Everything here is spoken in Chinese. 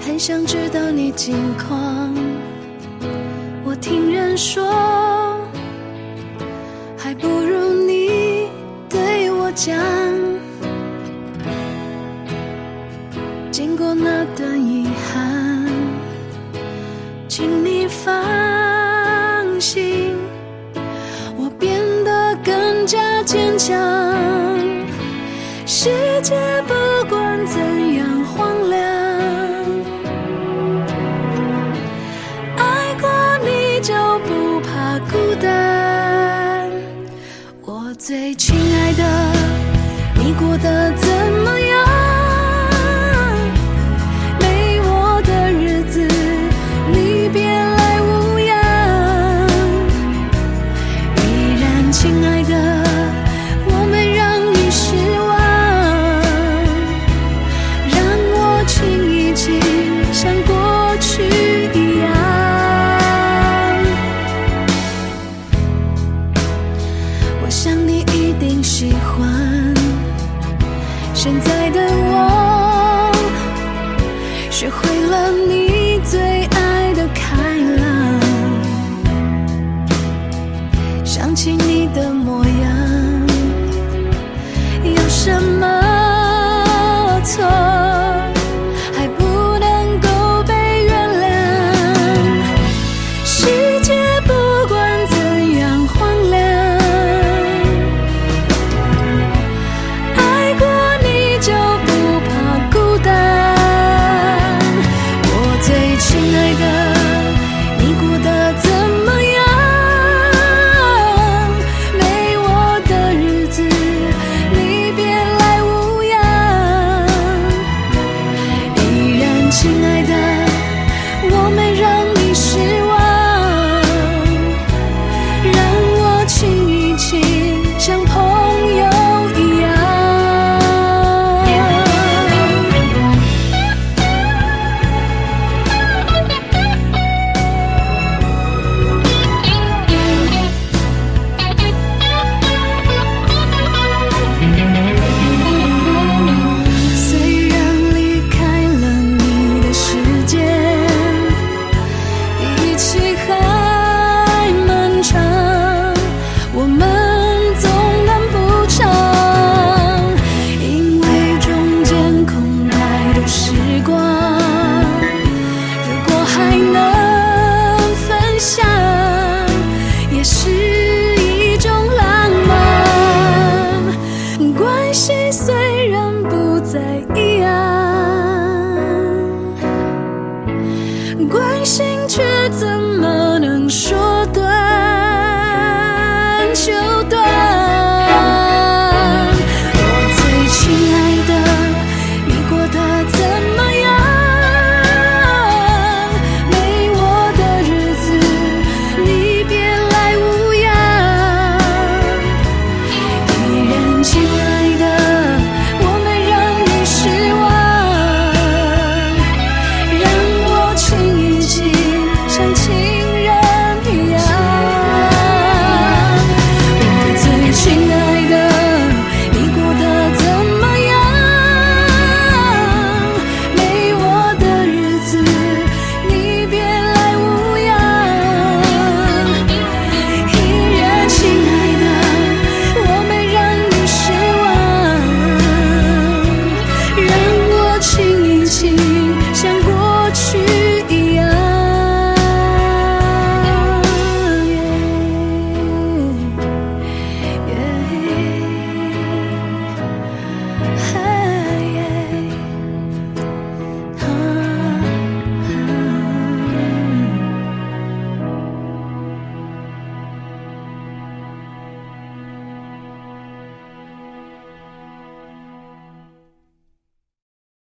很想知道你近况，我听人说，还不如你对我讲。经过那段遗憾，请你放心，我变得更加坚强。世界不管怎样荒凉，爱过你就不怕孤单。我最亲爱的，你过得怎么样？学会了你最爱的开朗想起你的模样。心却怎